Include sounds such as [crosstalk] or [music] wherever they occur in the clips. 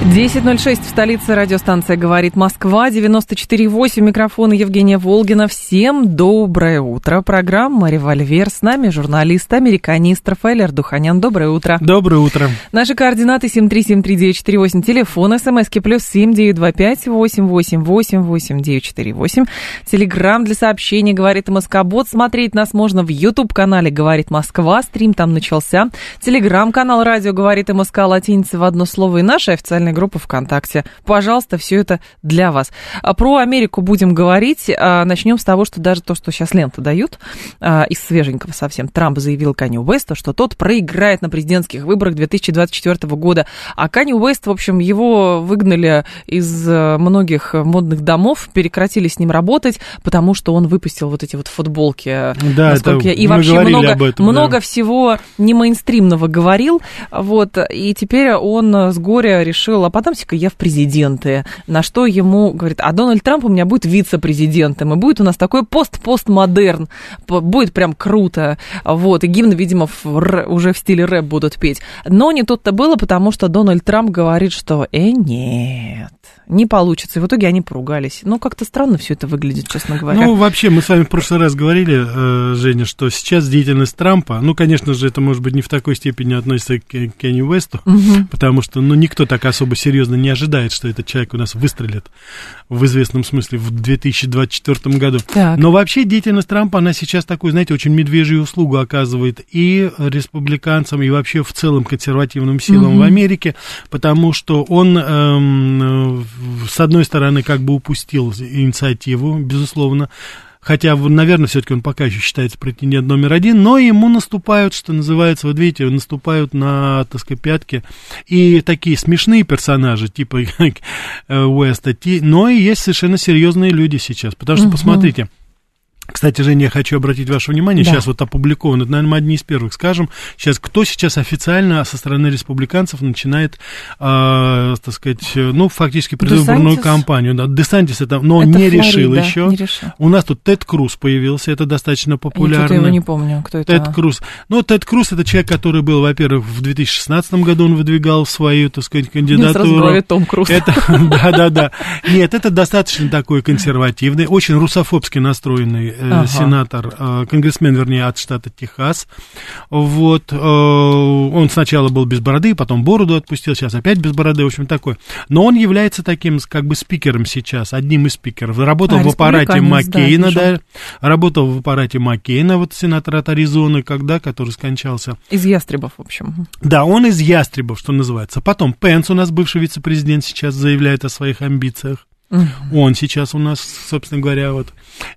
10.06 в столице радиостанция «Говорит Москва», 94.8, микрофон Евгения Волгина. Всем доброе утро. Программа «Револьвер». С нами журналист, американист Рафаэль Ардуханян. Доброе утро. Доброе утро. Наши координаты 7373948, телефон, смски плюс 7925-888-8948. Телеграмм для сообщений «Говорит Москобот». Смотреть нас можно в YouTube-канале «Говорит Москва». Стрим там начался. Телеграм-канал «Радио говорит МСК» латиница в одно слово и наша официальная группа ВКонтакте. Пожалуйста, все это для вас. А про Америку будем говорить. А, начнем с того, что даже то, что сейчас ленты дают, а, из свеженького совсем, Трамп заявил Каню Уэсту, что тот проиграет на президентских выборах 2024 года. А Каню Уэст, в общем, его выгнали из э, многих модных домов, прекратили с ним работать, потому что он выпустил вот эти вот футболки. Да, это я... И мы вообще много, об этом, много да. всего не мейнстримного говорил. Вот, и теперь он с горя решил, а потом-ка я в президенты. На что ему говорит, а Дональд Трамп у меня будет вице-президентом, и будет у нас такой пост-постмодерн, будет прям круто. Вот, и гимн, видимо, в р- уже в стиле рэп будут петь. Но не тут-то было, потому что Дональд Трамп говорит, что, э, нет, не получится. И в итоге они поругались. Ну, как-то странно все это выглядит, честно говоря. Ну, вообще, мы с вами в прошлый раз говорили, э, Женя, что сейчас деятельность Трампа, ну, конечно же, это, может быть, не в такой степени относится к Ке- Кенни Уэсту, потому что, ну, никто так особо серьезно не ожидает, что этот человек у нас выстрелит в известном смысле в 2024 году. Так. Но вообще деятельность Трампа, она сейчас такую, знаете, очень медвежью услугу оказывает и республиканцам, и вообще в целом консервативным силам в Америке, потому что он, эм, э, с одной стороны, как бы упустил инициативу, безусловно, Хотя, наверное, все-таки он пока еще считается претендент номер один, но ему наступают, что называется, вот видите, наступают на, так сказать, пятки. И такие смешные персонажи, типа [laughs] Уэста, но и есть совершенно серьезные люди сейчас. Потому что, посмотрите, кстати, Женя, я хочу обратить ваше внимание, Да. сейчас вот опубликовано, это, наверное, мы одни из первых скажем, сейчас кто сейчас официально со стороны республиканцев начинает, э, так сказать, ну, фактически предвыборную Десантис? кампанию. Да, Десантис это, но Это не Флорида, решил еще. не решил. У нас тут Тед Круз появился, это достаточно Я популярно. что-то его не помню, кто это. Тед Круз. Ну, Тед Круз это человек, который был, во-первых, в 2016 году он выдвигал свою, так сказать, кандидатуру. голове Том Круз. Это, да, да, да. Нет, это достаточно такой консервативный, очень русофобски настроенный Ага. сенатор, э, конгрессмен, вернее, от штата Техас. Вот, э, он сначала был без бороды, потом бороду отпустил, сейчас опять без бороды, в общем, такой. Но он является таким, как бы, спикером сейчас, одним из спикеров. Работал А, в аппарате да, Маккейна, вижу. да, работал в аппарате Маккейна, вот сенатор от Аризоны, когда, который скончался. Из ястребов, в общем. Да, он из ястребов, что называется. Потом Пенс, у нас бывший вице-президент, сейчас заявляет о своих амбициях. Он сейчас у нас, собственно говоря, вот.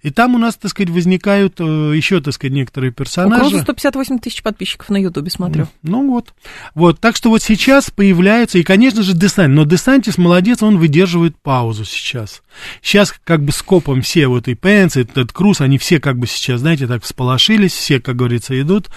И там у нас, так сказать, возникают э, еще, так сказать, некоторые персонажи. Круза 158 тысяч подписчиков на Ютубе, смотрю. Ну вот. Вот, так что вот сейчас появляется, и, конечно же, Десантис, но Десантис молодец, он выдерживает паузу сейчас. Сейчас как бы скопом все вот и Пенс, и Тед Круз, они все как бы сейчас, знаете, так всполошились, все, как говорится, идут.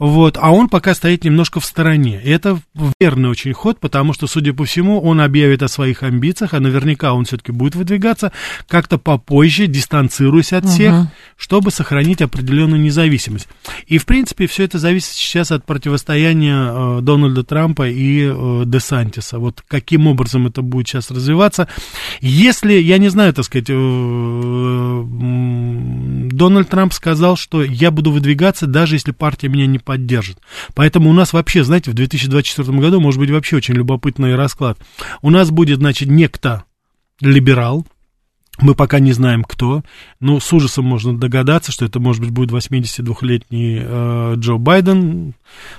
Вот, а он пока стоит немножко в стороне. И это верный очень ход, потому что, судя по всему, он объявит о своих амбициях, а наверняка он все-таки будет выдвигаться как-то попозже, дистанцируясь от всех, чтобы сохранить определенную независимость. И, в принципе, все это зависит сейчас от противостояния э, Дональда Трампа и э, Десантиса. Вот каким образом это будет сейчас развиваться. Если, я не знаю, так сказать, э, м, Дональд Трамп сказал, что я буду выдвигаться, даже если партия меня не поддержит. Поэтому у нас вообще, знаете, в 2024 году может быть вообще очень любопытный расклад. У нас будет, значит, некто либерал, мы пока не знаем, кто. Ну, с ужасом можно догадаться, что это, может быть, будет 82-летний э, Джо Байден.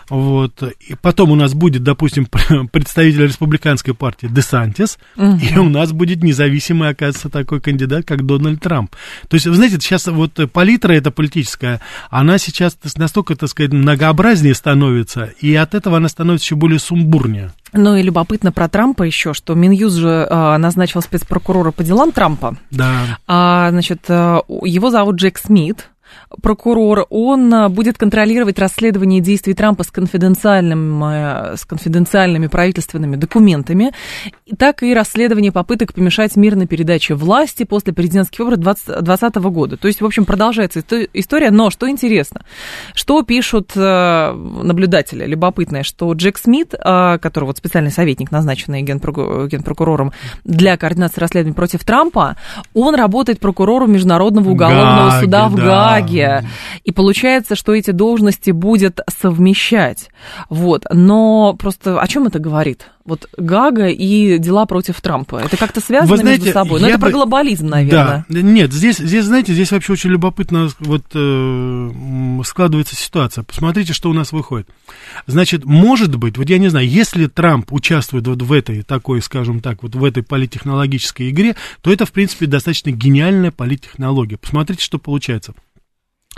Вот. И потом у нас будет, допустим, [laughs] представитель республиканской партии Десантис, и у нас будет независимый, оказывается, такой кандидат, как Дональд Трамп. То есть, вы знаете, сейчас вот палитра эта политическая, она сейчас настолько, так сказать, многообразнее становится, и от этого она становится еще более сумбурнее. Ну и любопытно про Трампа еще, что Минюст же а, назначил спецпрокурора по делам Трампа. Да. А, значит, а, его зовут Джек Смит. Прокурор, он а, будет контролировать расследование действий Трампа с, конфиденциальным, э, с конфиденциальными правительственными документами, так и расследование попыток помешать мирной передаче власти после президентских выборов 2020 года. То есть, в общем, продолжается история, но что интересно, что пишут э, наблюдатели, любопытное, что Джек Смит, э, который вот специальный советник, назначенный генпрокурором для координации расследований против Трампа, он работает прокурором Международного уголовного Гаги, суда в да. Гаге. И получается, что эти должности будет совмещать. Вот. Но просто о чем это говорит? Вот Гага и дела против Трампа. Это как-то связано знаете, между собой? Но это бы... про глобализм, наверное. Да. Нет, здесь, здесь, знаете, здесь вообще очень любопытно вот э, складывается ситуация. Посмотрите, что у нас выходит. Значит, может быть, вот я не знаю, если Трамп участвует вот в этой такой, скажем так, вот в этой политтехнологической игре, то это, в принципе, достаточно гениальная политтехнология. Посмотрите, что получается.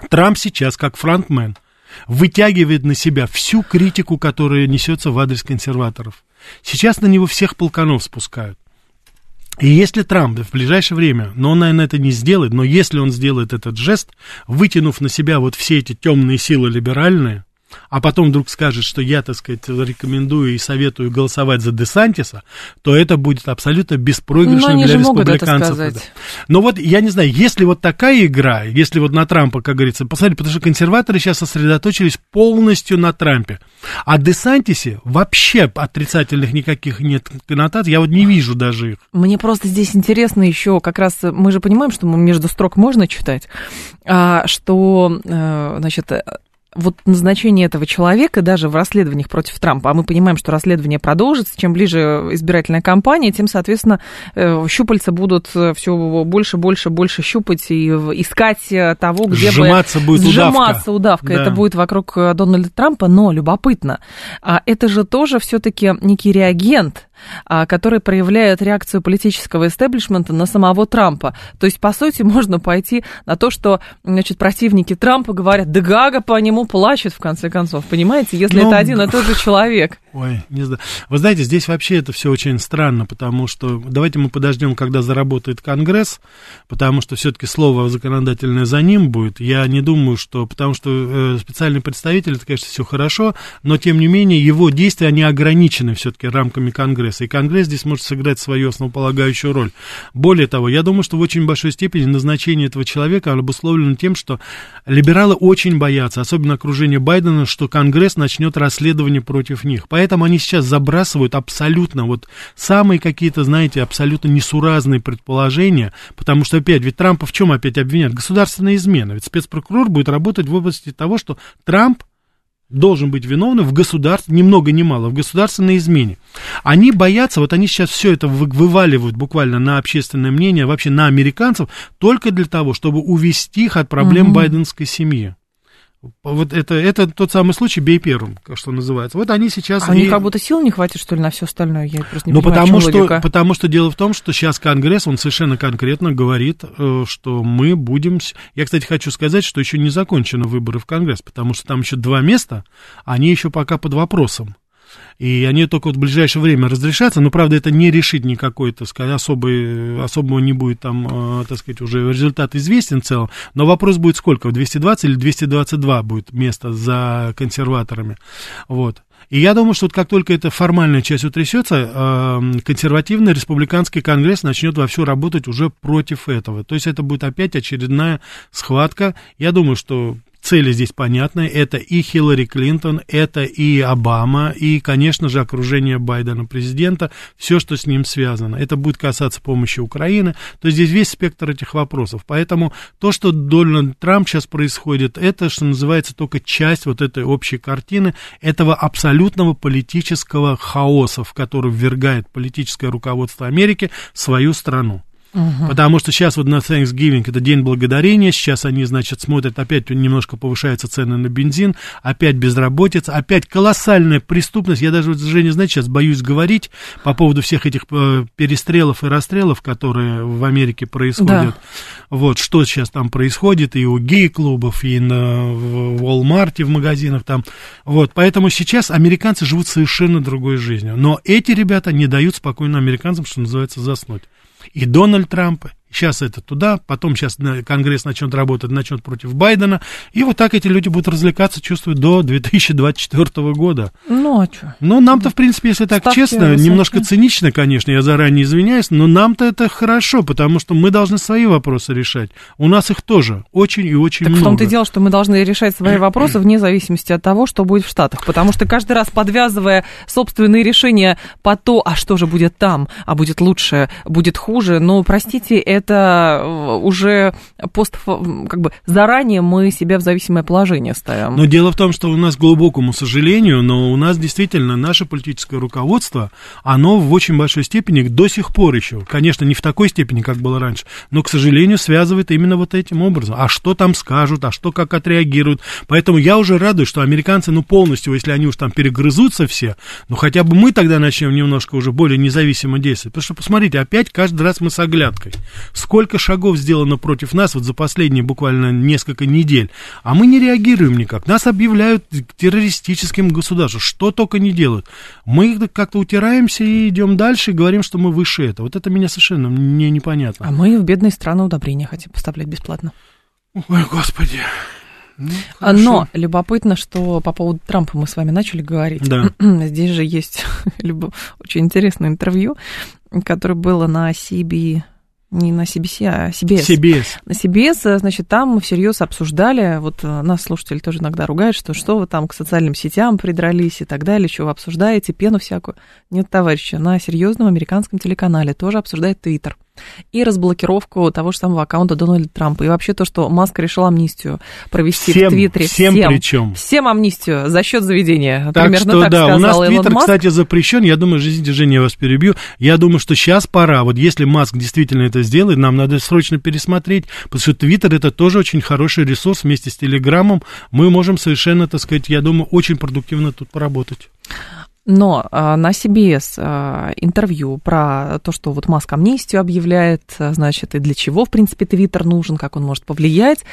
Трамп сейчас, как фронтмен, вытягивает на себя всю критику, которая несется в адрес консерваторов. Сейчас на него всех полканов спускают. И если Трамп в ближайшее время, но он, наверное, это не сделает, но если он сделает этот жест, вытянув на себя вот все эти темные силы либеральные, а потом вдруг скажет, что я, так сказать, рекомендую и советую голосовать за Десантиса, то это будет абсолютно беспроигрышно для республиканцев. Но вот, я не знаю, если вот такая игра, если вот на Трампа, как говорится, посмотрите, потому что консерваторы сейчас сосредоточились полностью на Трампе, а Десантисе вообще отрицательных никаких нет коннотаций, я вот не вижу даже их. Мне просто здесь интересно еще, как раз мы же понимаем, что между строк можно читать, а, что, э, значит, вот назначение этого человека даже в расследованиях против Трампа, а мы понимаем, что расследование продолжится, чем ближе избирательная кампания, тем, соответственно, э, щупальца будут э, все больше, больше, больше щупать и искать э, того, где сжиматься бы... Будет сжиматься удавка. удавка. Да. Это будет вокруг Дональда Трампа, но любопытно. А это же тоже все-таки некий реагент а, который проявляет реакцию политического истеблишмента на самого Трампа. То есть, по сути, [laughs] можно пойти на то, что значит, противники Трампа говорят, да Гага по нему плачет, в конце концов, понимаете, если ну, это один и тот же человек. Ой, не знаю. Вы знаете, здесь вообще это все очень странно, потому что давайте мы подождем, когда заработает Конгресс, потому что все-таки слово законодательное за ним будет. Я не думаю, что... Потому что э, специальный представитель, это, конечно, все хорошо, но, тем не менее, его действия, они ограничены все-таки рамками Конгресса. И Конгресс здесь может сыграть свою основополагающую роль. Более того, я думаю, что в очень большой степени назначение этого человека обусловлено тем, что либералы очень боятся, особенно окружение Байдена, что Конгресс начнет расследование против них. Поэтому Поэтому они сейчас забрасывают абсолютно вот самые какие-то, знаете, абсолютно несуразные предположения, потому что опять, ведь Трампа в чем опять обвиняют? Государственная измена. Ведь спецпрокурор будет работать в области того, что Трамп должен быть виновным в государстве, ни много ни мало, в государственной измене. Они боятся, вот они сейчас все это вываливают буквально на общественное мнение, вообще на американцев, только для того, чтобы увести их от проблем угу. байденской семьи. Вот это, это тот самый случай, бей первым, что называется. Вот они сейчас... А и... как будто сил не хватит, что ли, на все остальное? Я просто не ну, понимаю, потому что, логика. потому что дело в том, что сейчас Конгресс, он совершенно конкретно говорит, э, что мы будем... Я, кстати, хочу сказать, что еще не закончены выборы в Конгресс, потому что там еще два места, они еще пока под вопросом и они только вот в ближайшее время разрешатся, но, правда, это не решит никакой, так сказать, особый, особого не будет там, э, так сказать, уже результат известен в целом, но вопрос будет сколько, 220 или 222 будет место за консерваторами, вот. И я думаю, что вот как только эта формальная часть утрясется, э, консервативный республиканский конгресс начнет вовсю работать уже против этого. То есть это будет опять очередная схватка. Я думаю, что Цели здесь понятны. Это и Хиллари Клинтон, это и Обама, и, конечно же, окружение Байдена президента, все, что с ним связано. Это будет касаться помощи Украины. То есть здесь весь спектр этих вопросов. Поэтому то, что Дональд Трамп сейчас происходит, это, что называется, только часть вот этой общей картины, этого абсолютного политического хаоса, в который ввергает политическое руководство Америки свою страну. Угу. Потому что сейчас вот на Thanksgiving это день благодарения, сейчас они, значит, смотрят, опять немножко повышаются цены на бензин, опять безработица, опять колоссальная преступность. Я даже, Женя, знаете, сейчас боюсь говорить по поводу всех этих э, перестрелов и расстрелов, которые в Америке происходят. Да. Вот, что сейчас там происходит и у гей-клубов, и на в Walmart в магазинах там. Вот, поэтому сейчас американцы живут совершенно другой жизнью. Но эти ребята не дают спокойно американцам, что называется, заснуть. И Дональд Трамп, сейчас это туда, потом сейчас Конгресс начнет работать, начнет против Байдена, и вот так эти люди будут развлекаться, чувствую, до 2024 года. Ну, а что? Ну, нам-то, в принципе, если так Ставки честно, высокие. немножко цинично, конечно, я заранее извиняюсь, но нам-то это хорошо, потому что мы должны свои вопросы решать. У нас их тоже очень и очень Так в много. том-то и дело, что мы должны решать свои вопросы вне зависимости от того, что будет в Штатах. Потому что каждый раз подвязывая собственные решения по то, а что же будет там, а будет лучше, будет хуже, но, простите, это э, уже пост, как бы заранее мы себя в зависимое положение ставим. Но дело в том, что у нас, к глубокому сожалению, но у нас действительно наше политическое руководство, оно в очень большой степени до сих пор еще, конечно, не в такой степени, как было раньше, но, к сожалению, связывает именно вот этим образом. А что там скажут, а что как отреагируют. Поэтому я уже радуюсь, что американцы, ну, полностью, если они уж там перегрызутся все, ну, хотя бы мы тогда начнем немножко уже более независимо действовать. Потому что, посмотрите, опять каждый раз мы с оглядкой. Сколько шагов сделано против нас вот за последние буквально несколько недель, а мы не реагируем никак. Нас объявляют террористическим государством, что только не делают. Мы как-то утираемся и идем дальше, и говорим, что мы выше этого. Вот это меня совершенно не непонятно. А мы в бедные страны удобрения хотим поставлять бесплатно. Ой, господи. Ну, А, хорошо. Но любопытно, что по поводу Трампа мы с вами начали говорить. Да. [clears throat] Здесь же есть [laughs] очень интересное интервью, которое было на CB, не на CBC, а CBS. CBS. На CBS, значит, там всерьез обсуждали, вот э, нас слушатели тоже иногда ругают, что что вы там к социальным сетям придрались и так далее, что вы обсуждаете, пену всякую. Нет, товарищи, на серьезном американском телеканале тоже обсуждает Твиттер и разблокировку того же самого аккаунта Дональда Трампа. И вообще то, что Маск решил амнистию провести Всем, в Твиттере. всем причем. Всем амнистию за счет заведения. Так Примерно что, так да, сказал у нас Илон Твиттер, Маск. кстати, запрещен. Я думаю, извините, Женя, я вас перебью. Я думаю, что сейчас пора. Вот если Маск действительно это сделает, нам надо срочно пересмотреть, потому что Твиттер это тоже очень хороший ресурс вместе с Телеграмом. Мы можем совершенно, так сказать, я думаю, очень продуктивно тут поработать. Но а, на CBS а, интервью про то, что вот Маск амнистию объявляет, а, значит, и для чего, в принципе, Твиттер нужен, как он может повлиять.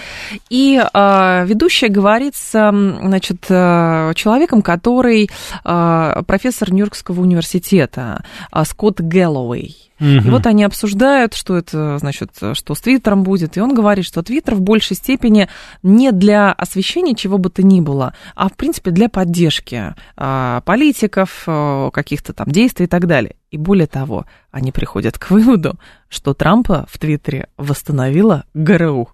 И ведущая говорит с, значит, человеком, который профессор Нью-Йоркского университета, Скотт Гэллоуэй. И вот они обсуждают, что это, значит, что с Твиттером будет. И он говорит, что Твиттер в большей степени не для освещения чего бы то ни было, а, в принципе, для поддержки а, политиков, а, каких-то там действий и так далее. И более того, они приходят к выводу, что Трампа в Твиттере восстановила ГРУ.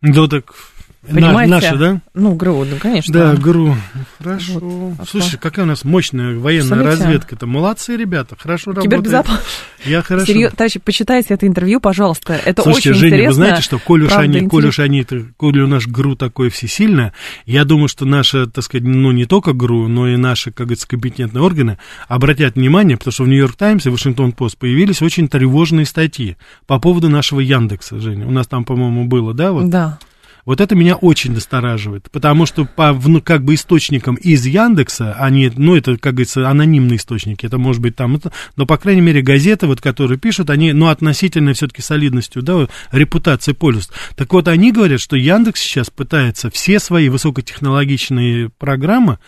Да, так на- Понимаете? наши, да? Ну, ГРУ, ну, конечно. Да, ГРУ. Хорошо. Вот. А Слушай, какая у нас мощная военная Представляете? разведка-то. Молодцы, ребята, хорошо работают. Кибербезопасность. Я хорошо. Серьезно, товарищи, почитайте это интервью, пожалуйста. Это Слушайте, очень Женя, интересно. вы знаете, что коль уж правда, они, коль уж они, это- коль у наш ГРУ такое всесильное, я думаю, что наши, так сказать, ну, не только ГРУ, но и наши, как говорится, компетентные органы обратят внимание, потому что в Нью-Йорк Таймс и Вашингтон Пост появились очень тревожные статьи по поводу нашего Яндекса, Женя. У нас там, по-моему, было, да, вот? Да. Вот это меня очень настораживает, потому что по ну, как бы источникам из Яндекса, они, ну, это, как говорится, анонимные источники, это может быть там, это, но, по крайней мере, газеты, вот, которые пишут, они, ну, относительно все-таки солидностью, да, вот, репутацией пользуются. Так вот, они говорят, что Яндекс сейчас пытается все свои высокотехнологичные программы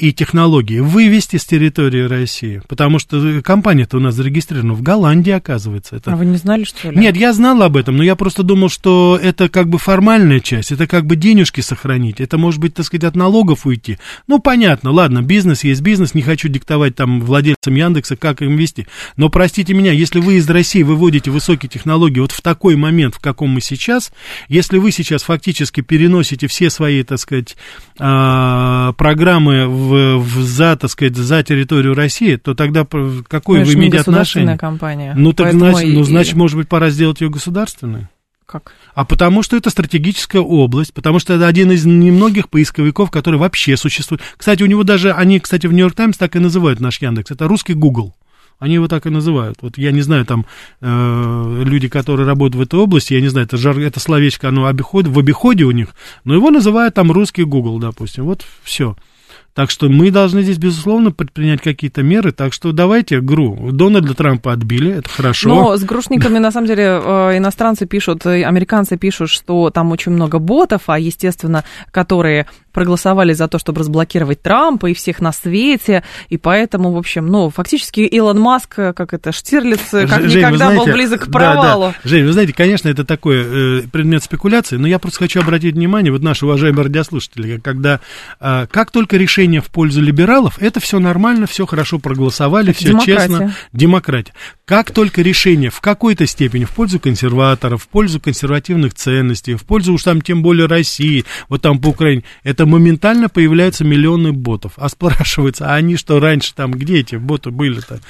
и технологии вывести с территории России, потому что компания-то у нас зарегистрирована в Голландии, оказывается. Это А вы не знали, что ли? нет, я знал об этом, но я просто думал, что это как бы формальная часть, это как бы денежки сохранить, это может быть, так сказать, от налогов уйти. Ну, понятно, ладно, бизнес есть бизнес, не хочу диктовать там владельцам Яндекса, как им вести. Но, простите меня, если вы из России выводите высокие технологии вот в такой момент, в каком мы сейчас, если вы сейчас фактически переносите все свои, так сказать, а, программы в, в за, так сказать, за территорию России, то тогда какое вы имеете отношение? компания. Ну, так Поэтому значит, и- ну, значит, может быть, пора сделать ее государственной. Как? А потому что это стратегическая область, потому что это один из немногих поисковиков, который вообще существует. Кстати, у него даже, они, кстати, в Нью-Йорк Таймс так и называют наш Яндекс, это русский Google. Они его так и называют. Вот я не знаю, там э, люди, которые работают в этой области, я не знаю, это, жар, это словечко, оно обиход, в обиходе у них, но его называют там русский Google, допустим. Вот все. Так что мы должны здесь, безусловно, предпринять какие-то меры. Так что давайте ГРУ. Дональда Трампа отбили, это хорошо. Но с грушниками, на самом деле, э, иностранцы пишут, э, американцы пишут, что там очень много ботов, а, естественно, которые проголосовали за то, чтобы разблокировать Трампа и всех на свете, и поэтому, в общем, ну, фактически Илон Маск, как это, Штирлиц, как Жень, никогда знаете, был близок к провалу. Да, да. Жень, вы знаете, конечно, это такой э, предмет спекуляции, но я просто хочу обратить внимание, вот наши уважаемые радиослушатели, когда э, как только решение в пользу либералов, это все нормально, все хорошо проголосовали, это все демократия. честно, демократия. Как только решение в какой-то степени в пользу консерваторов, в пользу консервативных ценностей, в пользу уж там тем более России, вот там по Украине, это моментально появляются миллионы ботов. А спрашивается, а они что раньше там, где эти боты были-то?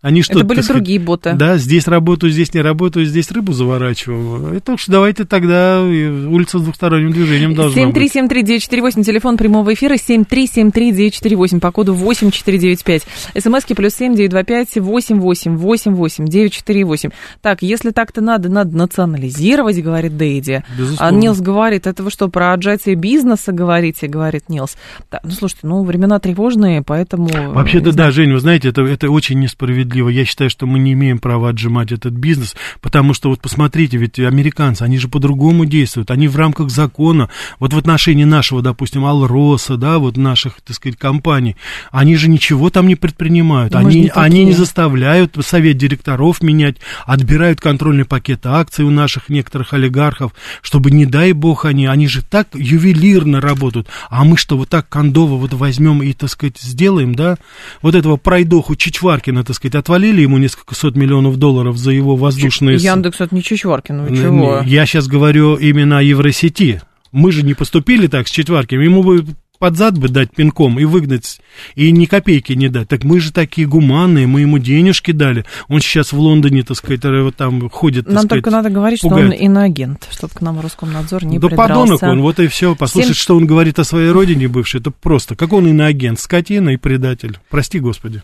Они что, Это были сказать, другие боты. Да, здесь работаю, здесь не работаю, здесь рыбу заворачиваю. Это уж давайте тогда улица с двухсторонним движением должна 7373948, телефон прямого эфира, 7373948, по коду 8495. СМСки плюс 7925 8888 948. Так, если так-то надо, надо национализировать, говорит Дейди. А Нилс говорит, это вы что, про отжатие бизнеса говорите, говорит Нилс. Да, ну, слушайте, ну, времена тревожные, поэтому... Вообще-то, да, Жень, вы знаете, это, это очень несправедливо справедливо. Я считаю, что мы не имеем права отжимать этот бизнес, потому что вот посмотрите, ведь американцы, они же по-другому действуют, они в рамках закона, вот в отношении нашего, допустим, Алроса, да, вот наших, так сказать, компаний, они же ничего там не предпринимают, да, они, не они не заставляют совет директоров менять, отбирают контрольный пакет акций у наших некоторых олигархов, чтобы, не дай бог, они, они же так ювелирно работают, а мы что, вот так кондово вот возьмем и, так сказать, сделаем, да, вот этого пройдоху Чичваркина, так сказать, отвалили ему несколько сот миллионов долларов за его воздушные... Яндекс это не Чичваркин, вы чего? Я сейчас говорю именно о Евросети. Мы же не поступили так с Четваркиным, ему бы под зад бы дать пинком и выгнать, и ни копейки не дать. Так мы же такие гуманные, мы ему денежки дали. Он сейчас в Лондоне, так сказать, вот там ходит, Нам сказать, только надо говорить, пугает. что он иноагент, чтобы к нам Роскомнадзор не Да придрался. подонок он, вот и все. Послушать, 7... что он говорит о своей родине бывшей, это просто. Как он иноагент, скотина и предатель. Прости, Господи.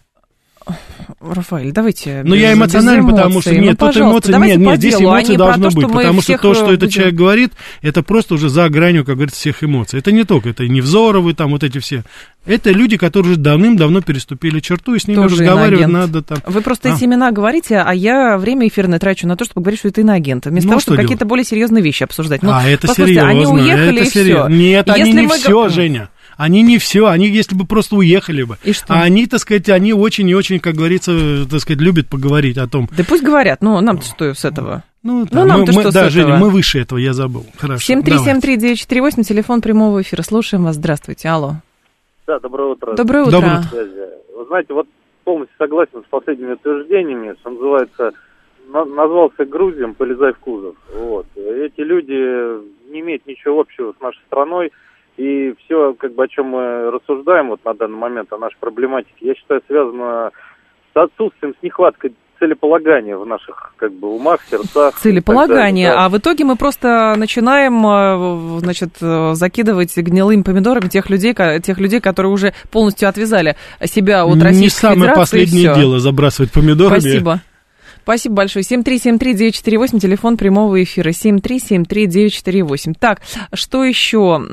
Рафаэль, давайте. Ну, я эмоциональный, потому что нет, ну, тут эмоции, нет, нет, здесь эмоции должны быть, потому что то, что этот человек говорит, это просто уже за гранью, как говорится, всех эмоций. Это не только, это не Невзоровы, там вот эти все. Это люди, которые уже давным-давно переступили черту, и с ними Тоже разговаривать иноагент. надо там. Вы просто а. эти имена говорите, а я время эфирное трачу на то, чтобы говорить, что это иноагент, вместо ну, того, чтобы какие-то более серьезные вещи обсуждать. Ну, а, это серьезно. Они уехали это и серьезно. Нет, Если они не мы... все, Женя. Они не все, они если бы просто уехали бы. И что? А они, так сказать, они очень и очень, как говорится, так сказать, любят поговорить о том. Да пусть говорят, но нам что с этого? Ну, ну нам-то что да, с Женя, этого? мы выше этого, я забыл. Хорошо. 7373948, телефон прямого эфира. Слушаем вас. Здравствуйте. Алло. Да, доброе утро. Доброе утро. Доброе утро. Вы знаете, вот полностью согласен с последними утверждениями, что называется, назвался Грузием, полезай в кузов. Вот. Эти люди не имеют ничего общего с нашей страной. И все, как бы, о чем мы рассуждаем вот на данный момент, о нашей проблематике, я считаю, связано с отсутствием, с нехваткой целеполагания в наших как бы умах, сердцах. Целеполагание, да. а в итоге мы просто начинаем, э, значит, э, закидывать гнилыми помидорами тех людей, тех людей, которые уже полностью отвязали себя от Российской Не самое Федерации. последнее дело забрасывать помидорами. Спасибо. Спасибо большое. 7373948, телефон прямого эфира. 7373948. Так, что еще?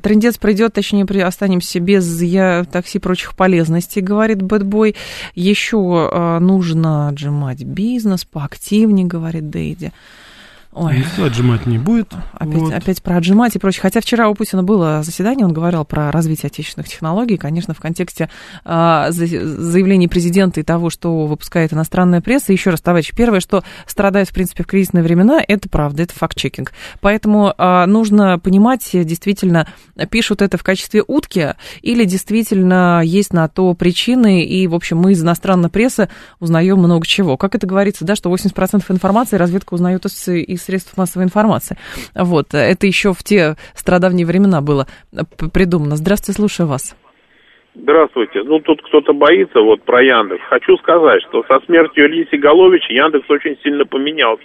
Трендец придет, точнее, останемся без я, такси прочих полезностей, говорит Бэтбой. Еще а, нужно отжимать бизнес поактивнее, говорит Дейди. Ой. Никто отжимать не будет. Опять, вот. опять про отжимать и прочее. Хотя вчера у Путина было заседание, он говорил про развитие отечественных технологий, конечно, в контексте э, заявлений президента и того, что выпускает иностранная пресса. Еще раз, товарищи, первое, что страдает, в принципе, в кризисные времена, это правда, это факт-чекинг. Поэтому э, нужно понимать, действительно, пишут это в качестве утки или действительно есть на то причины, и, в общем, мы из иностранной прессы узнаем много чего. Как это говорится, да, что 80% информации разведка узнает из, из средств массовой информации. Вот, это еще в те страдавние времена было придумано. Здравствуйте, слушаю вас. Здравствуйте. Ну, тут кто-то боится вот про Яндекс. Хочу сказать, что со смертью Ильи Сигаловича Яндекс очень сильно поменялся.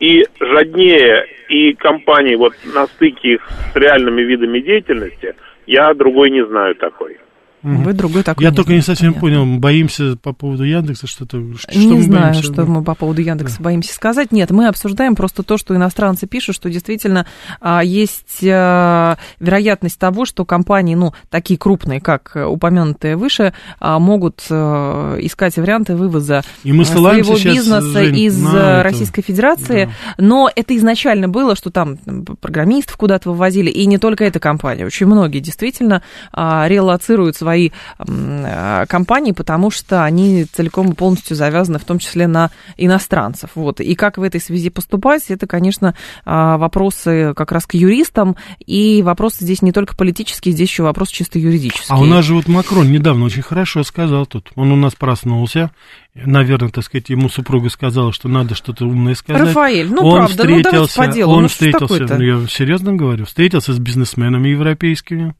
И жаднее, и компании вот на стыке их с реальными видами деятельности, я другой не знаю такой. Вы другой такой. Я не только не совсем понятно. понял, боимся по поводу Яндекса что-то. Что не мы знаю, боимся? что мы по поводу Яндекса боимся сказать. Нет, мы обсуждаем просто то, что иностранцы пишут, что действительно а, есть а, вероятность того, что компании, ну, такие крупные, как э, упомянутые выше, а, могут а, искать варианты вывоза И мы ссылаемся своего сейчас, бизнеса Жень, из э, это. Российской Федерации. Но это изначально было, что там программистов куда-то вывозили, и не только эта компания. Очень многие действительно а, релоцируют свои а, компании, потому что они целиком и полностью завязаны, в том числе на иностранцев. Вот. И как в этой связи поступать, это, конечно, а, вопросы как раз к юристам, и вопросы здесь не только политические, здесь еще вопрос чисто юридический. А у нас же вот Макрон недавно очень хорошо сказал тут. Он у нас проснулся. Наверное, так сказать, ему супруга сказала, что надо что-то умное сказать. Рафаэль, ну он правда, ну давайте встретился, по делу. он ну, встретился, ну, я серьезно говорю, встретился с бизнесменами европейскими.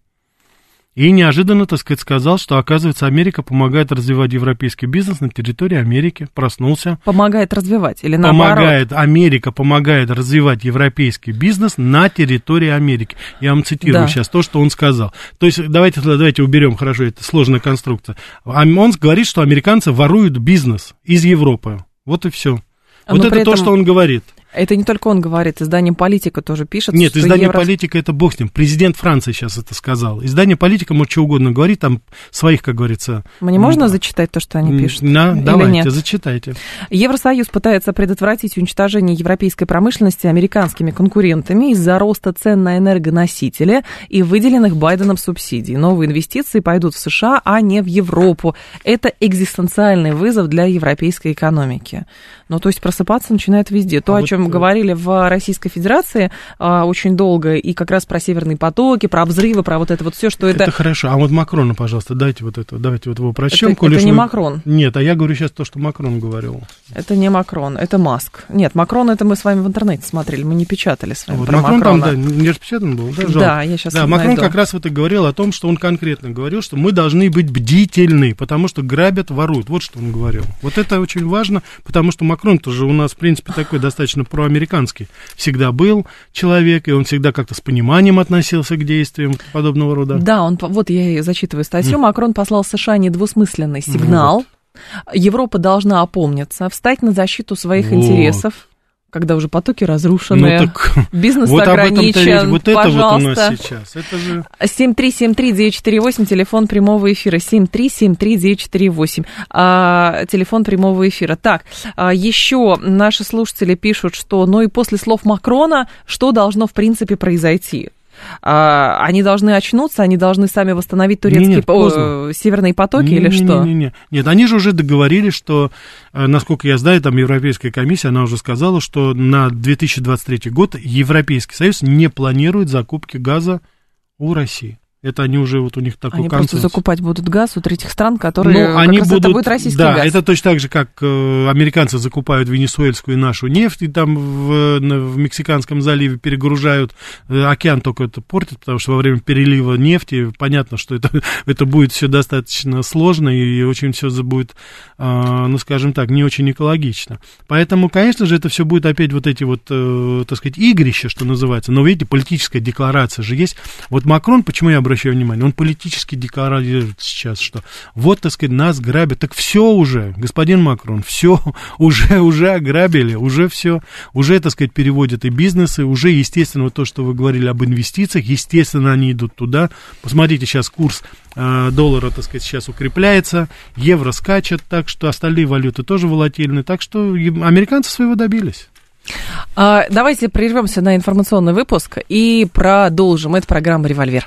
И неожиданно, так сказать, сказал, что, оказывается, Америка помогает развивать европейский бизнес на территории Америки. Проснулся. Помогает развивать или наоборот? Помогает, Америка помогает развивать европейский бизнес на территории Америки. Я вам цитирую Да. сейчас то, что он сказал. То есть, давайте, давайте уберем, хорошо, это сложная конструкция. Он говорит, что американцы воруют бизнес из Европы. Вот и все. А, Вот но это то, что он говорит. Это не только он говорит, издание «Политика» тоже пишет, Нет, издание евро- «Политика» это бог с ним. Президент Франции сейчас это сказал. Издание «Политика» может что угодно говорить, там своих, как говорится. Мне можно зачитать то, что они пишут? Или давайте, нет? зачитайте. Евросоюз пытается предотвратить уничтожение европейской промышленности американскими конкурентами из-за роста цен на энергоносители и выделенных Байденом субсидий. Новые инвестиции пойдут в США, а не в Европу. Это экзистенциальный вызов для европейской экономики. Ну, то есть просыпаться начинает везде. То, А о вот, э, говорили в Российской Федерации а, очень долго, и как раз про северные потоки, про взрывы, про вот это вот все, что Это, это... хорошо. А вот Макрона, пожалуйста, дайте вот это, давайте вот его прочтем. Это- это не вы- Макрон. Нет, а я говорю сейчас то, что Макрон говорил. Это не Макрон, это Маск. Нет, Макрон это мы с вами в интернете смотрели, мы не печатали с вами Вот про Макрон там, Макрона. да, не распечатан был, да? жалко. Да, я сейчас Да, Макрон как раз вот и говорил о том, что он конкретно говорил, что мы должны быть бдительны, потому что грабят, воруют. Вот что он говорил. Вот это очень важно, потому что Макрон тоже у нас, в принципе, такой достаточно проамериканский всегда был человек, и он всегда как-то с пониманием относился к действиям подобного рода. Да, он, вот я и зачитываю статью. Макрон послал США недвусмысленный Ну сигнал. Европа должна опомниться, встать на защиту своих Вот. интересов, когда уже потоки Ну разрушены, так, [laughs] бизнес вот об ограничен. Вот это вот у Пожалуйста. нас сейчас. Это же... 7373948, телефон прямого эфира. 7373948, а, телефон прямого эфира. Так, а, еще наши слушатели пишут, что, ну и после слов Макрона, что должно в принципе произойти? А, они должны очнуться, они должны сами восстановить турецкие Нет, по- поздно. э, северные потоки или что? Не-не-не-не. Нет, они же уже договорились, что, э, насколько я знаю, там Европейская комиссия, она уже сказала, что на 2023 год Европейский Союз не планирует закупки газа у России. Это они уже, вот у них такой Они просто консенсус. закупать будут газ у третьих стран, которые Ну, они будут, это будет российский да, газ. это точно так же, как э, американцы закупают венесуэльскую и нашу нефть, и там в, в Мексиканском заливе перегружают, э, океан только это портит, потому что во время перелива нефти понятно, что это, [laughs] это будет все достаточно сложно и очень все будет, э, ну, скажем так, не очень экологично. Поэтому, конечно же, это все будет опять вот эти вот, э, так сказать, игрища, что называется. Но, видите, политическая декларация же есть. Вот Макрон, почему я обращаю внимание, он политически декларирует сейчас, что вот, так сказать, нас грабят. Так все уже, господин Макрон, все [laughs] уже, уже ограбили, уже все, уже, так сказать, переводят и бизнесы, уже, естественно, вот то, что вы говорили об инвестициях, естественно, они идут туда. Посмотрите, сейчас курс э, доллара, так сказать, сейчас укрепляется, евро скачет, так что остальные валюты тоже волатильны, так что американцы своего добились. А, Давайте прервемся на информационный выпуск и продолжим. Это программа «Револьвер».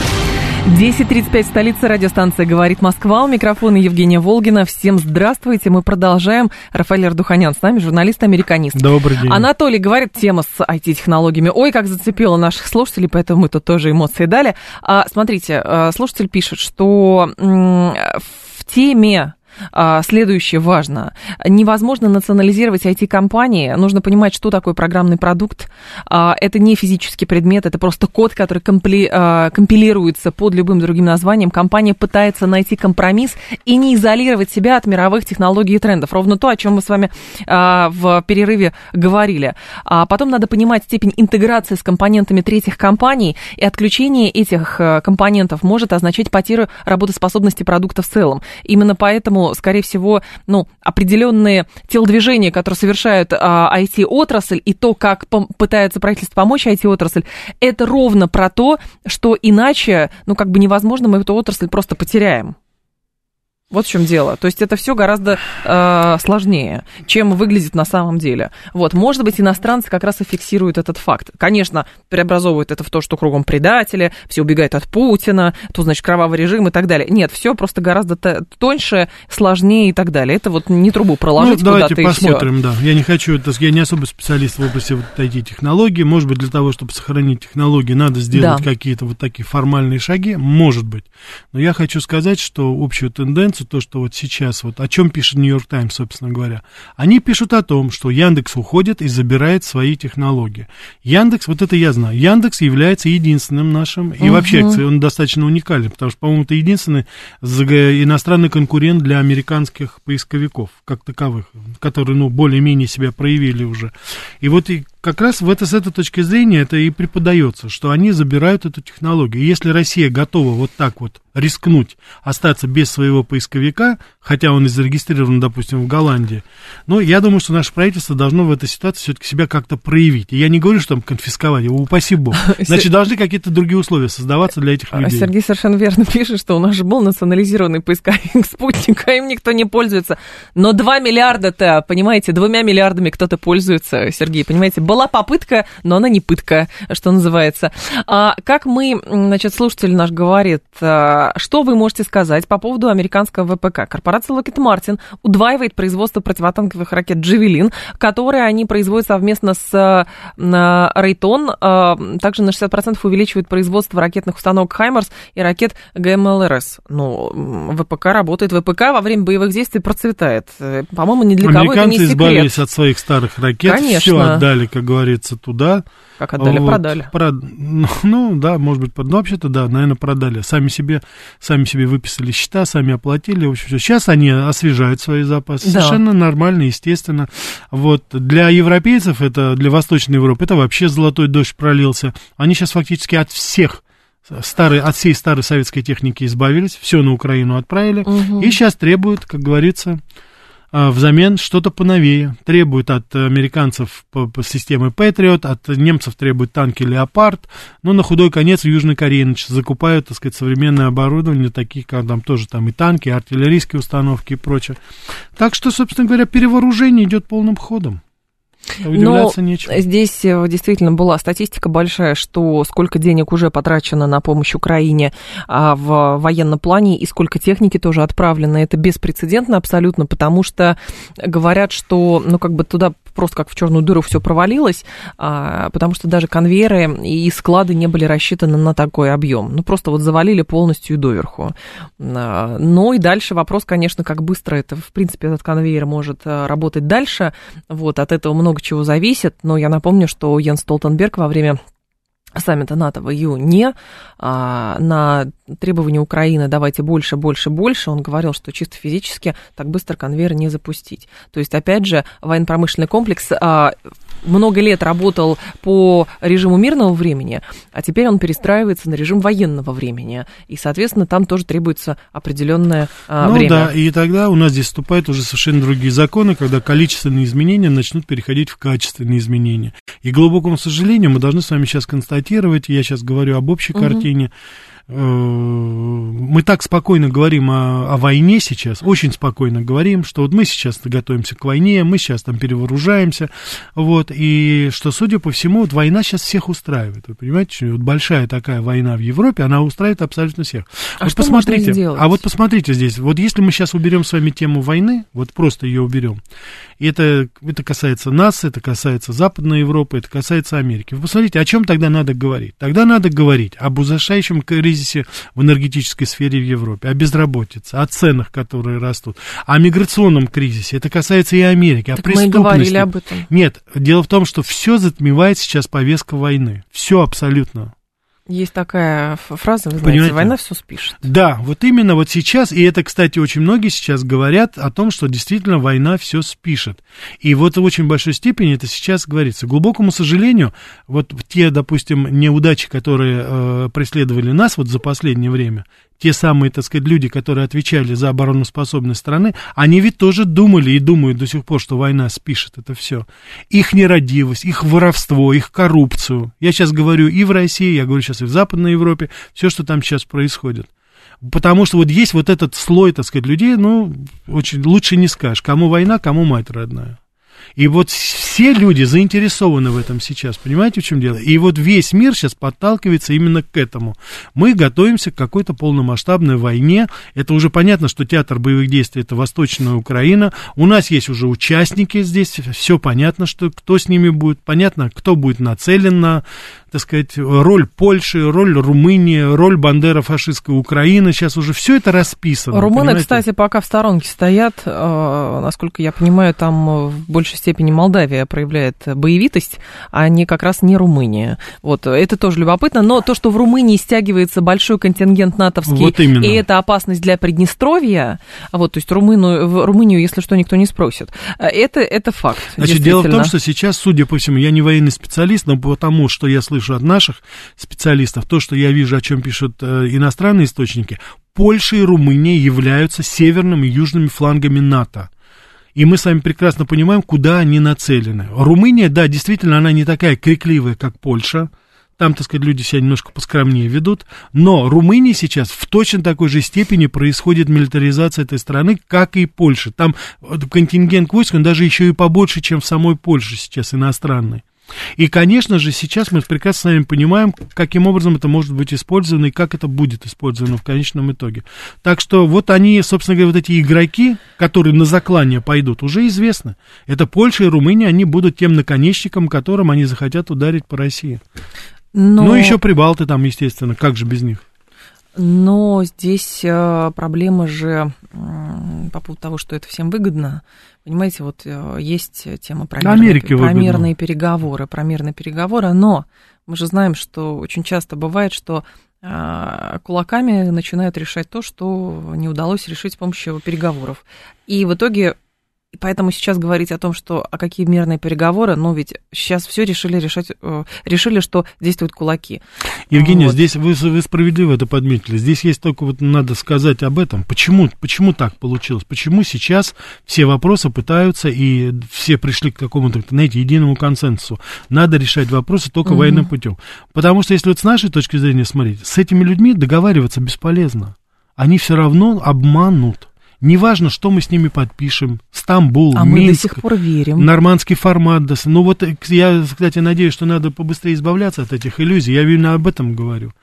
10.35, столица радиостанции «Говорит Москва». У микрофона Евгения Волгина. Всем здравствуйте. Мы продолжаем. Рафаэль Ардуханян с нами, журналист-американист. Добрый день. Анатолий говорит, тема с IT-технологиями. Ой, как зацепила наших слушателей, поэтому мы тут тоже эмоции дали. А, смотрите, а, слушатель пишет, что в теме следующее важно. Невозможно национализировать IT-компании. Нужно понимать, что такое программный продукт. А, это не физический предмет, это просто код, который а, компилируется под любым другим названием. Компания пытается найти компромисс и не изолировать себя от мировых технологий и трендов. Ровно то, о чем мы с вами в перерыве говорили. А потом надо понимать степень интеграции с компонентами третьих компаний, и отключение этих э, компонентов может означать потерю работоспособности продукта в целом. Именно скорее всего, ну, определенные телодвижения, которые совершают а, IT-отрасль, и то, как пытается правительство помочь IT-отрасль, это ровно про то, что иначе, ну, как бы невозможно, мы эту отрасль просто потеряем. Вот в чем дело. То есть это все гораздо э, сложнее, чем выглядит на самом деле. Вот, может быть, иностранцы как раз и фиксируют этот факт. Конечно, преобразовывают это в то, что кругом предатели, все убегают от Путина, то, значит, кровавый режим и так далее. Нет, все просто гораздо тоньше, сложнее и так далее. Это вот не трубу проложить ну, давайте посмотрим, да. Я не хочу, это, я не особо специалист в области вот таких технологий. Может быть, для того, чтобы сохранить технологии, надо сделать да. какие-то вот такие формальные шаги. Может быть. Но я хочу сказать, что общую тенденцию ситуацию, то, что вот сейчас, вот о чем пишет Нью-Йорк Таймс, собственно говоря. Они пишут о том, что Яндекс уходит и забирает свои технологии. Яндекс, вот это я знаю, Яндекс является единственным нашим, и угу. вообще он достаточно уникален, потому что, по-моему, это единственный иностранный конкурент для американских поисковиков, как таковых, которые, ну, более-менее себя проявили уже. И вот и как раз в это, с этой точки зрения это и преподается, что они забирают эту технологию. если Россия готова вот так вот рискнуть, остаться без своего поисковика, хотя он и зарегистрирован, допустим, в Голландии, но я думаю, что наше правительство должно в этой ситуации все-таки себя как-то проявить. И я не говорю, что там конфисковать, его упаси бог. [laughs] Значит, должны какие-то другие условия создаваться для этих людей. Сергей совершенно верно пишет, что у нас же был национализированный поисковик [laughs] спутника, им никто не пользуется. Но 2 миллиарда-то, понимаете, двумя миллиардами кто-то пользуется, Сергей, понимаете, была попытка, но она не пытка, что называется. А как мы, значит, слушатель наш говорит, а, что вы можете сказать по поводу американского ВПК? Корпорация Lockheed Martin удваивает производство противотанковых ракет «Джевелин», которые они производят совместно с Рейтон. А, также на 60% увеличивает производство ракетных установок «Хаймарс» и ракет ГМЛРС. Ну, ВПК работает. ВПК во время боевых действий процветает. По-моему, ни для кого это не секрет. Американцы избавились от своих старых ракет, Конечно. все отдали, как говорится, туда. Как отдали, вот, продали. Прод... Ну, ну, да, может быть, ну, вообще-то, да, наверное, продали. Сами себе, сами себе выписали счета, сами оплатили. В общем, все. Сейчас они освежают свои запасы. Да. Совершенно нормально, естественно. Вот. Для европейцев, это для Восточной Европы, это вообще золотой дождь пролился. Они сейчас фактически от всех старые, от всей старой советской техники избавились, все на Украину отправили, угу. и сейчас требуют, как говорится, взамен что-то поновее. Требует от американцев по, системы Patriot, от немцев требует танки Леопард. Но на худой конец в Южной Корее значит, закупают, так сказать, современное оборудование, такие, как там тоже там и танки, и артиллерийские установки и прочее. Так что, собственно говоря, перевооружение идет полным ходом. Но нечего. здесь э, действительно была статистика большая, что сколько денег уже потрачено на помощь Украине а, в военном плане и сколько техники тоже отправлено. Это беспрецедентно абсолютно, потому что говорят, что ну как бы туда просто как в черную дыру все провалилось, а, потому что даже конвейеры и склады не были рассчитаны на такой объем. Ну, просто вот завалили полностью доверху. А, ну и дальше вопрос, конечно, как быстро это, в принципе, этот конвейер может а, работать дальше. Вот, от этого много чего зависит. Но я напомню, что Йен Столтенберг во время саммита НАТО в июне а, на требования Украины давайте больше, больше, больше, он говорил, что чисто физически так быстро конвейер не запустить. То есть, опять же, военно-промышленный комплекс а, много лет работал по режиму мирного времени, а теперь он перестраивается на режим военного времени. И, соответственно, там тоже требуется определенное а, ну, время. да, и тогда у нас здесь вступают уже совершенно другие законы, когда количественные изменения начнут переходить в качественные изменения. И, к глубокому сожалению, мы должны с вами сейчас констатировать, я сейчас говорю об общей угу. картине, Э, мы так спокойно говорим о, о войне сейчас, очень спокойно говорим, что вот мы сейчас готовимся к войне, мы сейчас там перевооружаемся, вот, и что, судя по всему, вот война сейчас всех устраивает, вы понимаете, вот большая такая война в Европе, она устраивает абсолютно всех. А вот что посмотрите, можно а вот посмотрите здесь, вот если мы сейчас уберем с вами тему войны, вот просто ее уберем, И это, это касается нас, это касается Западной Европы, это касается Америки. Вы посмотрите, о чем тогда надо говорить? Тогда надо говорить об ужасающем кризисе в энергетической сфере в Европе, о безработице, о ценах, которые растут, о миграционном кризисе. Это касается и Америки, так о преступности. Мы говорили об этом. Нет, дело в том, что все затмевает сейчас повестка войны. Все абсолютно. Есть такая фраза, вы знаете, Понимаете? война все спишет. Да, вот именно вот сейчас, и это, кстати, очень многие сейчас говорят о том, что действительно война все спишет. И вот в очень большой степени это сейчас говорится. К глубокому сожалению, вот те, допустим, неудачи, которые э, преследовали нас вот за последнее время, те самые, так сказать, люди, которые отвечали за обороноспособность страны, они ведь тоже думали и думают до сих пор, что война спишет это все. Их нерадивость, их воровство, их коррупцию. Я сейчас говорю и в России, я говорю сейчас и в Западной Европе, все, что там сейчас происходит. Потому что вот есть вот этот слой, так сказать, людей, ну, очень лучше не скажешь, кому война, кому мать родная. И вот все люди заинтересованы в этом сейчас, понимаете, в чем дело? И вот весь мир сейчас подталкивается именно к этому. Мы готовимся к какой-то полномасштабной войне. Это уже понятно, что театр боевых действий это Восточная Украина. У нас есть уже участники здесь, все понятно, что кто с ними будет, понятно, кто будет нацелен на так сказать, роль Польши, роль Румынии, роль Бандера фашистской Украины. Сейчас уже все это расписано. Румыны, понимаете? кстати, пока в сторонке стоят. Э, насколько я понимаю, там в большей степени Молдавия проявляет боевитость, а не как раз не Румыния. Вот, это тоже любопытно. Но то, что в Румынии стягивается большой контингент натовский, Вот именно. и это опасность для Приднестровья, вот, то есть Румыну, в Румынию, если что, никто не спросит, э, это, это факт. Значит, дело в том, что сейчас, судя по всему, я не военный специалист, но потому что я слышу от наших специалистов, то, что я вижу, о чем пишут э, иностранные источники, Польша и Румыния являются северными и южными флангами НАТО. И мы с вами прекрасно понимаем, куда они нацелены. Румыния, да, действительно, она не такая крикливая, как Польша. Там, так сказать, люди себя немножко поскромнее ведут. Но Румынии сейчас в точно такой же степени происходит милитаризация этой страны, как и Польша. Там вот контингент войск, он даже еще и побольше, чем в самой Польше сейчас иностранный. И, конечно же, сейчас мы прекрасно с вами понимаем, каким образом это может быть использовано и как это будет использовано в конечном итоге. Так что вот они, собственно говоря, вот эти игроки, которые на заклание пойдут, уже известны. Это Польша и Румыния, они будут тем наконечником, которым они захотят ударить по России. Но... Ну, еще прибалты там, естественно, как же без них. Но здесь э, проблема же по поводу того, что это всем выгодно. Понимаете, вот э, есть тема про, мирные, про выгодно. мирные переговоры, про мирные переговоры, но мы же знаем, что очень часто бывает, что э, кулаками начинают решать то, что не удалось решить с помощью переговоров. И в итоге поэтому сейчас говорить о том, что а какие мирные переговоры, ну ведь сейчас все решили решать, э, решили, что действуют кулаки. Евгений, Вот. здесь вы, вы справедливо это подметили. Здесь есть только вот надо сказать об этом. Почему, почему так получилось? Почему сейчас все вопросы пытаются и все пришли к какому-то, знаете, единому консенсусу? Надо решать вопросы только Мгм. военным путем. Потому что если вот с нашей точки зрения смотреть, с этими людьми договариваться бесполезно. Они все равно обманут. Неважно, что мы с ними подпишем. Стамбул, А мы до Минск, сих пор верим. Нормандский формат. Ну вот э, я, кстати, надеюсь, что надо побыстрее избавляться от этих иллюзий. Я именно об этом говорю.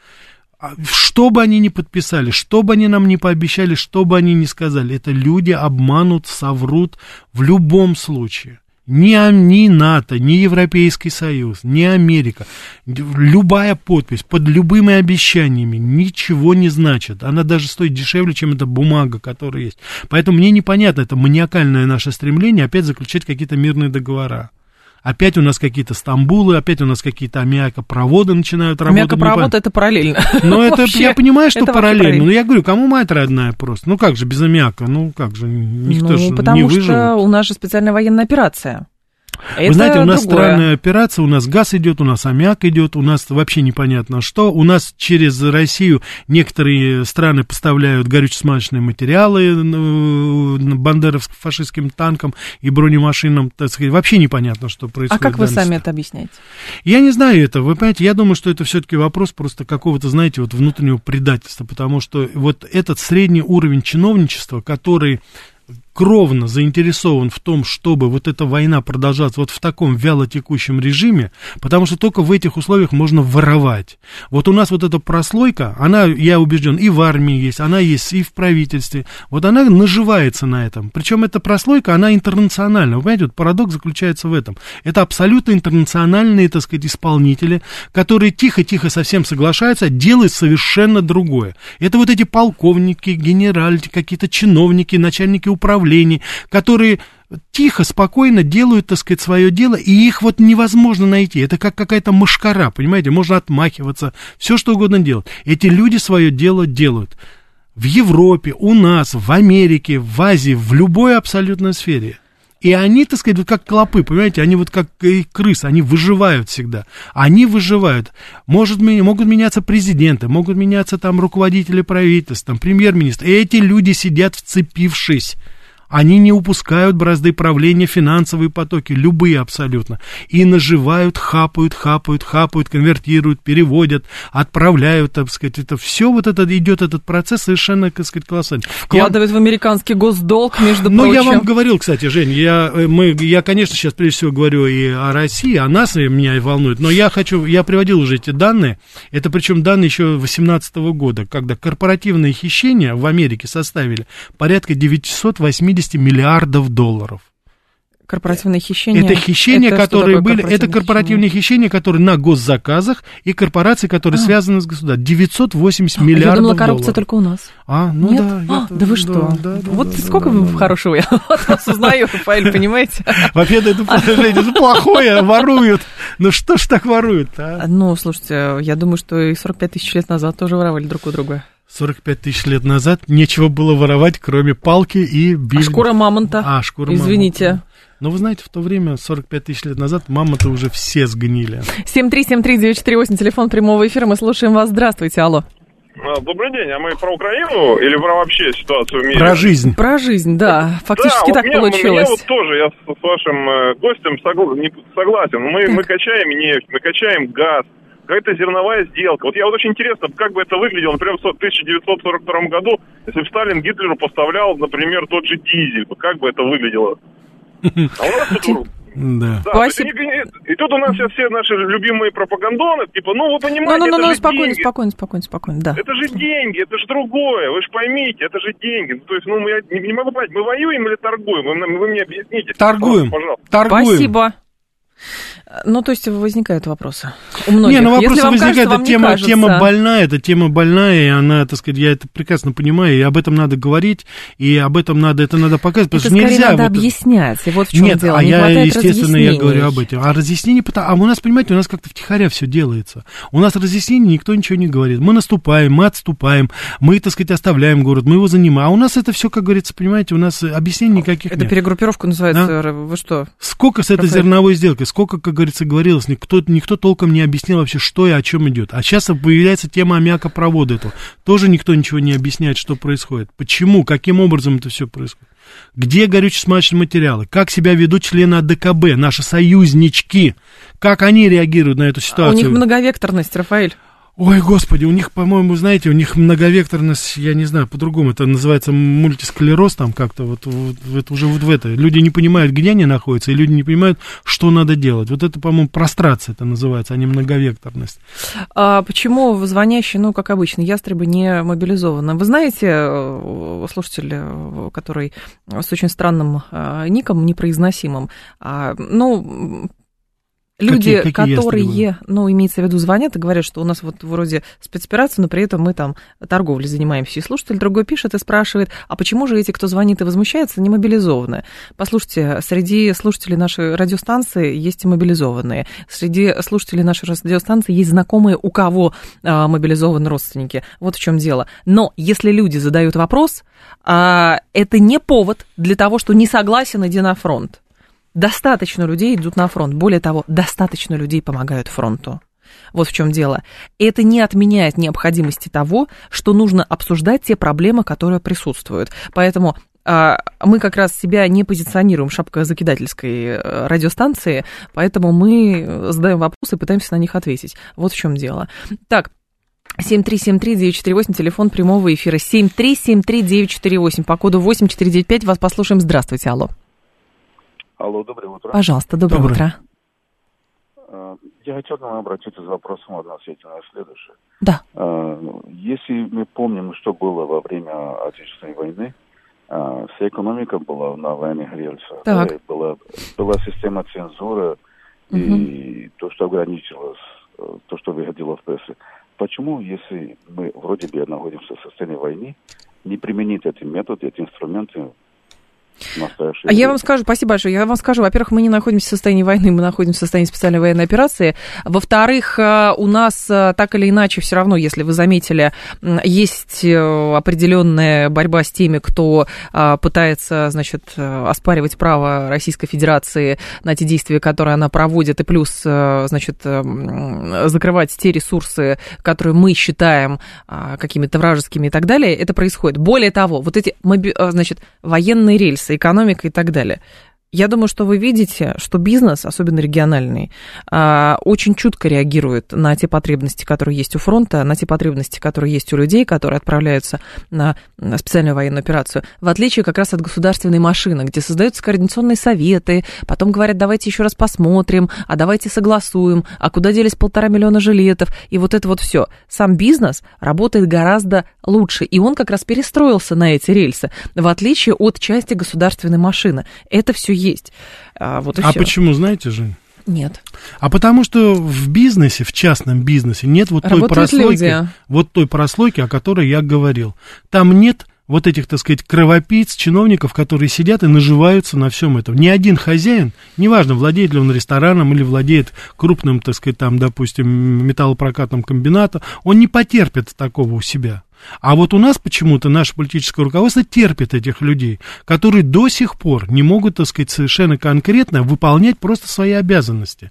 А Что бы они ни подписали, что бы они нам ни пообещали, что бы они ни сказали, это люди обманут, соврут в любом случае. Ни, ни НАТО, ни Европейский Союз, ни Америка, любая подпись под любыми обещаниями ничего не значит. Она даже стоит дешевле, чем эта бумага, которая есть. Поэтому мне непонятно это маниакальное наше стремление опять заключать какие-то мирные договора. Опять у нас какие-то Стамбулы, опять у нас какие-то аммиакопроводы начинают работать. Непонятно. это параллельно. Ну, это я понимаю, что вообще параллельно. Но я говорю, кому мать родная просто? Ну как же без аммиака? Ну как же, никто ну, же не потому выжил. что у нас же специальная военная операция. Вы знаете, у нас другое. странная операция, у нас газ идет, у нас аммиак идет, у нас вообще непонятно что. У нас через Россию некоторые страны поставляют горюче-смазочные материалы э, бандеровско-фашистским танкам и бронемашинам, так сказать. Вообще непонятно, что А происходит. как в вы сами это объясняете? Я не знаю это, вы понимаете, я думаю, что это все-таки вопрос просто какого-то, знаете, вот внутреннего предательства, потому что вот этот средний уровень чиновничества, который кровно заинтересован в том, чтобы вот эта война продолжалась вот в таком вялотекущем режиме, потому что только в этих условиях можно воровать. Вот у нас вот эта прослойка, она, я убежден, и в армии есть, она есть и в правительстве, вот она наживается на этом. Причем эта прослойка, она интернациональна. Вы понимаете, вот парадокс заключается в этом. Это абсолютно интернациональные, так сказать, исполнители, которые тихо-тихо совсем соглашаются, делают совершенно другое. Это вот эти полковники, генералы, какие-то чиновники, начальники управлений, которые тихо, спокойно делают, так сказать, свое дело, и их вот невозможно найти. Это как какая-то мошкара, понимаете, можно отмахиваться, все что угодно делать. Эти люди свое дело делают. В Европе, у нас, в Америке, в Азии, в любой абсолютной сфере. И они, так сказать, вот как клопы, понимаете, они вот как и крысы, они выживают всегда. Они выживают. Может, могут меняться президенты, могут меняться там руководители правительства, там, премьер-министр. И эти люди сидят вцепившись они не упускают бразды правления, финансовые потоки, любые абсолютно. И наживают, хапают, хапают, хапают, конвертируют, переводят, отправляют, так сказать. Это все вот это идет этот процесс совершенно, так сказать, колоссальный. Вкладывают я... в американский госдолг, между ну, прочим. Ну, я вам говорил, кстати, Жень, я, э, мы, я, конечно, сейчас прежде всего говорю и о России, о нас и меня волнует, но я хочу, я приводил уже эти данные, это причем данные еще 2018 года, когда корпоративные хищения в Америке составили порядка 980 50 миллиардов долларов. Корпоративные хищения. Это хищения, это которые были, это корпоративные хищения? хищения, которые на госзаказах и корпорации, которые а. связаны с государством. 980 а, миллиардов. Я думала, коррупция долларов. только у нас. А, ну Нет? да. А, да вы что? Да, да, вот да, сколько да, вы да. хорошего я [laughs] от вас узнаю, Рафаэль, [laughs] понимаете? Вообще-то это, это плохое, воруют. Ну что ж так воруют а? Ну, слушайте, я думаю, что и 45 тысяч лет назад тоже воровали друг у друга. 45 тысяч лет назад нечего было воровать, кроме палки и биль... А шкура мамонта? А, шкура Извините. мамонта. Но вы знаете, в то время, 45 тысяч лет назад, мамонты уже все сгнили. 7373948, телефон прямого эфира, мы слушаем вас. Здравствуйте, алло. А, добрый день, а мы про Украину или про вообще ситуацию в мире? Про жизнь. Про жизнь, да, фактически да, так вот меня, получилось. Меня вот тоже, я с, с вашим э, гостем согла- не, согласен. Мы, мы качаем нефть, мы качаем газ, какая-то зерновая сделка. Вот я вот очень интересно, как бы это выглядело, например, в 1942 году, если бы Сталин Гитлеру поставлял, например, тот же дизель, как бы это выглядело? А у нас тут... Да. да Спасибо. И, и тут у нас сейчас все наши любимые пропагандоны, типа, ну вы понимаете, ну, ну, ну, это ну, же спокойно, деньги. спокойно, спокойно, спокойно, да. Это же деньги, это же другое, вы же поймите, это же деньги. Ну, то есть, ну, я не, не могу понять, мы воюем или торгуем? Вы, вы мне объясните. Торгуем. Пожалуйста. Торгуем. Спасибо. Ну, то есть возникают вопросы у многих. Не, ну вопросы Если возникают, кажется, это тема, кажется... тема больная, это тема больная, и она, так сказать, я это прекрасно понимаю, и об этом надо говорить, и об этом надо, это надо показывать, потому это что нельзя... надо вот... объяснять, и вот в чем Нет, дело, а не я, естественно, я говорю об этом. А разъяснение, а у нас, понимаете, у нас как-то втихаря все делается. У нас разъяснение никто ничего не говорит. Мы наступаем, мы отступаем, мы, так сказать, оставляем город, мы его занимаем. А у нас это все, как говорится, понимаете, у нас объяснений никаких это нет. Это перегруппировка называется, а? вы что? Сколько с этой Рафаэль? зерновой сделкой, сколько, как говорится, говорилось, никто, никто толком не объяснил вообще, что и о чем идет. А сейчас появляется тема аммиакопровода этого. Тоже никто ничего не объясняет, что происходит. Почему, каким образом это все происходит. Где горюче-смазочные материалы? Как себя ведут члены АДКБ, наши союзнички? Как они реагируют на эту ситуацию? А у них многовекторность, Рафаэль. Ой, господи, у них, по-моему, знаете, у них многовекторность, я не знаю, по-другому, это называется мультисклероз там как-то, вот, вот, вот уже вот в это. Люди не понимают, где они находятся, и люди не понимают, что надо делать. Вот это, по-моему, прострация это называется, а не многовекторность. А почему звонящий, ну, как обычно, ястребы не мобилизованы? Вы знаете, э, слушатель, э, который с очень странным э, ником, непроизносимым, а, ну, Люди, какие, какие которые, ну, имеется в виду, звонят и говорят, что у нас вот вроде спецоперация, но при этом мы там торговлей занимаемся. И слушатель другой пишет и спрашивает, а почему же эти, кто звонит и возмущается, не мобилизованы? Послушайте, среди слушателей нашей радиостанции есть и мобилизованные. Среди слушателей нашей радиостанции есть знакомые, у кого а, мобилизованы родственники. Вот в чем дело. Но если люди задают вопрос, а, это не повод для того, что не согласен, иди на фронт. Достаточно людей идут на фронт. Более того, достаточно людей помогают фронту. Вот в чем дело. Это не отменяет необходимости того, что нужно обсуждать те проблемы, которые присутствуют. Поэтому а, мы как раз себя не позиционируем шапкозакидательской э, радиостанции, поэтому мы задаем вопросы и пытаемся на них ответить. Вот в чем дело. Так, 7373948, телефон прямого эфира. 7373948, по коду 8495 вас послушаем. Здравствуйте, алло. Алло, доброе утро. Пожалуйста, доброе, Доброе. утро. Э, Я хотел к вам обратиться с вопросом относительно следующее. Да. Э, Если мы помним, что было во время Отечественной войны, э, вся экономика была на военных рельсах. Так. Да, была, была система цензуры и то, что ограничивалось, э, то, что выходило в прессе. Почему, если мы вроде бы находимся в состоянии войны, не применить эти методы, эти инструменты настоящее А я вам скажу, спасибо большое. Я вам скажу, во-первых, мы не находимся в состоянии войны, мы находимся в состоянии специальной военной операции. Во-вторых, э, у нас э, так или иначе все равно, если вы заметили, есть э, определенная борьба с теми, кто пытается, значит, оспаривать право Российской Федерации на те действия, которые она проводит, и плюс, значит, закрывать те ресурсы, которые мы считаем какими-то вражескими и так далее, это происходит. Более того, вот эти, значит, военные рельсы, экономика и так далее. Я думаю, что вы видите, что бизнес, особенно региональный, а, очень чутко реагирует на те потребности, которые есть у фронта, на те потребности, которые есть у людей, которые отправляются на специальную военную операцию, в отличие как раз от государственной машины, где создаются координационные советы, потом говорят, давайте еще раз посмотрим, а давайте согласуем, а куда делись полтора миллиона жилетов, и вот это вот все. Сам бизнес работает гораздо лучше, и он как раз перестроился на эти рельсы, в отличие от части государственной машины. Это все есть. А, вот и А почему, знаете, Жень? Нет. А потому что в бизнесе, в частном бизнесе нет вот той прослойки, люди. вот той прослойки, о которой я говорил. Там нет вот этих, так сказать, кровопийц, чиновников, которые сидят и наживаются на всем этом. Ни один хозяин, неважно, владеет ли он рестораном или владеет крупным, так сказать, там, допустим, металлопрокатным комбинатом, он не потерпит такого у себя. А вот у нас почему-то наше политическое руководство терпит этих людей, которые до сих пор не могут, так сказать, совершенно конкретно выполнять просто свои обязанности.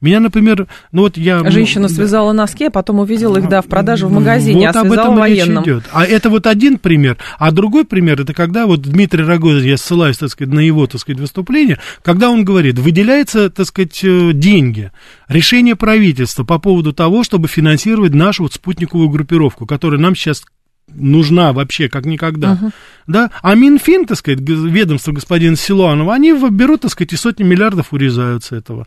Меня, например, ну вот я... Женщина связала носки, а потом увидела их, да, в продаже в магазине, Вот а об этом и речь военным. идет. А это вот один пример. А другой пример, это когда вот Дмитрий Рогозин, я ссылаюсь, так сказать, на его, так сказать, выступление, когда он говорит, выделяется, так сказать, э, деньги, решение правительства по поводу того, чтобы финансировать нашу вот спутниковую группировку, которая нам сейчас нужна вообще как никогда, да, а Минфин, так сказать, ведомство господина Силуанова, они берут, так сказать, и сотни миллиардов урезают с этого.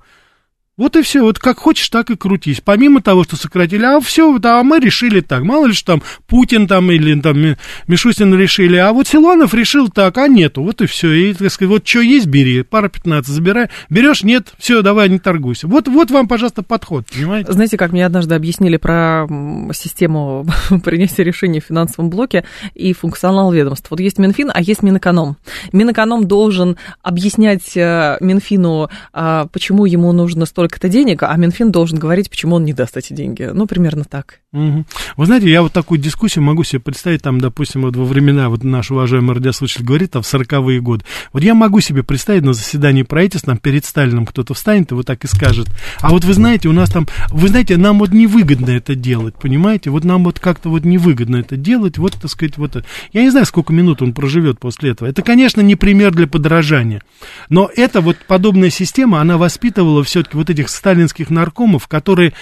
Вот и все, вот как хочешь, так и крутись. Помимо того, что сократили, а все, да, мы решили так. Мало ли что там Путин там или там Ми- Мишустин решили, а вот Силуанов решил так, а нету, вот и все. И, так сказать, вот что есть, бери, пара 15 забирай. Берешь, нет, все, давай, не торгуйся. Вот, вот вам, пожалуйста, подход, понимаете? Знаете, как мне однажды объяснили про систему [laughs] принятия решений в финансовом блоке и функционал ведомств. Вот есть Минфин, а есть Минэконом. Минэконом должен объяснять э, Минфину, а, почему ему нужно столько-то денег, а Минфин должен говорить, почему он не даст эти деньги. Ну, примерно так. Мгм. Вы знаете, я вот такую дискуссию могу себе представить, там, допустим, вот во времена, вот наш уважаемый радиослушатель говорит, там, в 40-е годы. Вот я могу себе представить на заседании правительства, там, перед Сталином кто-то встанет и вот так и скажет. А вот вы знаете, у нас там, вы знаете, нам вот невыгодно это делать, понимаете? Вот нам вот как-то вот невыгодно это делать, вот, так сказать, вот. это. Я не знаю, сколько минут он проживет после этого. Это, конечно, не пример для подражания. Но это вот подобная система, она воспитывала все-таки вот этих сталинских наркомов, которые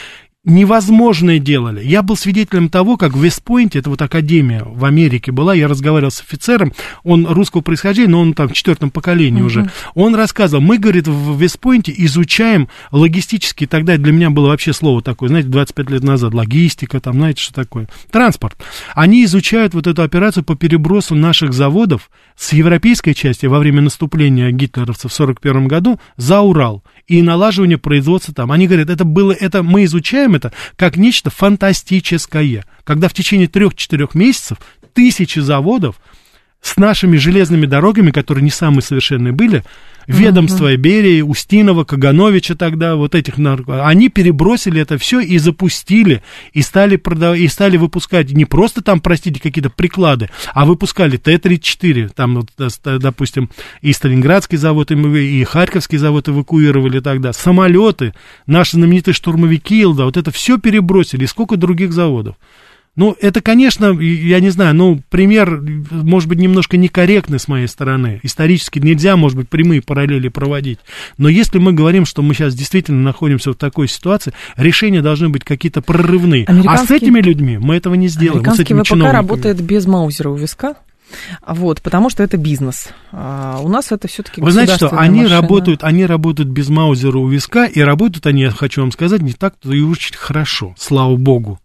невозможное делали. Я был свидетелем того, как в Вестпойнте, это вот академия в Америке была, я разговаривал с офицером, он русского происхождения, но он там в четвертом поколении уже. Он рассказывал, мы, говорит, в Вестпойнте изучаем логистически, тогда для меня было вообще слово такое, знаете, 25 лет назад, логистика, там, знаете, что такое, транспорт. Они изучают вот эту операцию по перебросу наших заводов с европейской части во время наступления гитлеровцев в 41 году за Урал и налаживание производства там. Они говорят, это было, это мы изучаем это как нечто фантастическое, когда в течение трех-четырех месяцев тысячи заводов с нашими железными дорогами, которые не самые совершенные были, ведомства Берии, Устинова, Кагановича тогда, вот этих, они перебросили это все и запустили, и стали, продав... и стали выпускать не просто там, простите, какие-то приклады, а выпускали Т-34, там, вот, допустим, и Сталинградский завод, и Харьковский завод эвакуировали тогда, самолеты, наши знаменитые штурмовики Илда, вот это все перебросили, и сколько других заводов. Ну, это, конечно, я не знаю, ну, пример, может быть, немножко некорректный с моей стороны. Исторически нельзя, может быть, прямые параллели проводить. Но если мы говорим, что мы сейчас действительно находимся в такой ситуации, решения должны быть какие-то прорывные. А с этими людьми мы этого не сделаем. Американский вот ВПК работает без маузера у виска. Вот, потому что это бизнес. А у нас это все-таки Вы знаете, что они машина. работают, они работают без маузера у виска, и работают они, я хочу вам сказать, не так-то и очень хорошо, слава богу.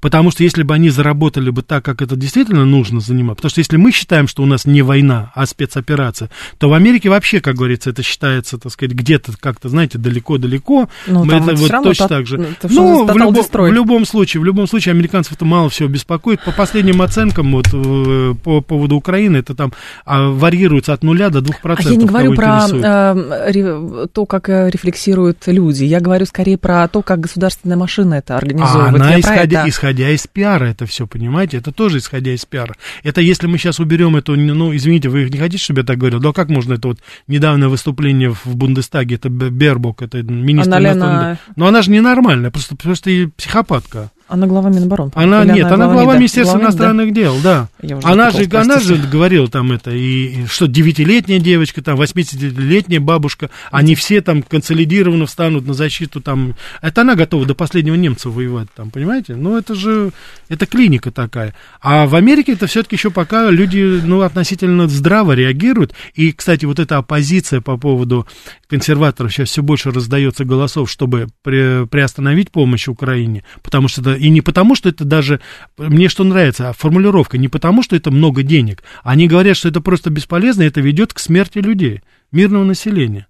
Потому что если бы они заработали бы так, как это действительно нужно занимать, потому что если мы считаем, что у нас не война, а спецоперация, то в Америке вообще, как говорится, это считается, так сказать, где-то как-то, знаете, далеко-далеко. Ну, мы это вот точно так же. Это ну, в, любо, в любом случае, в любом случае, американцев это мало всего беспокоит. По последним оценкам, вот э, по поводу Украины, это там а, варьируется от нуля до двух процентов. А я не говорю про э, то, как э, рефлексируют люди. Я говорю скорее про то, как государственная машина это организует. А она, исходя, исходя из пиара это все, понимаете? Это тоже исходя из пиара. Это если мы сейчас уберем эту, ну, извините, вы не хотите, чтобы я так говорил? Да как можно это вот недавнее выступление в Бундестаге, это Бербок, это министр... Она Лена... Но она же ненормальная, просто, просто психопатка. Она глава Минобороны. Она, нет, она, она глава Министерства глава иностранных да. дел, да. Она же, она же говорила там это, и, и что девятилетняя девочка, там, 80-летняя бабушка, они все там консолидированно встанут на защиту там. Это она готова до последнего немца воевать там, понимаете? Ну, это же, это клиника такая. А в Америке это все-таки еще пока люди, ну, относительно здраво реагируют. И, кстати, вот эта оппозиция по поводу консерваторов сейчас все больше раздается голосов, чтобы при, приостановить помощь Украине, потому что это и не потому, что это даже, мне что нравится, а формулировка, не потому, что это много денег. Они говорят, что это просто бесполезно, и это ведет к смерти людей, мирного населения.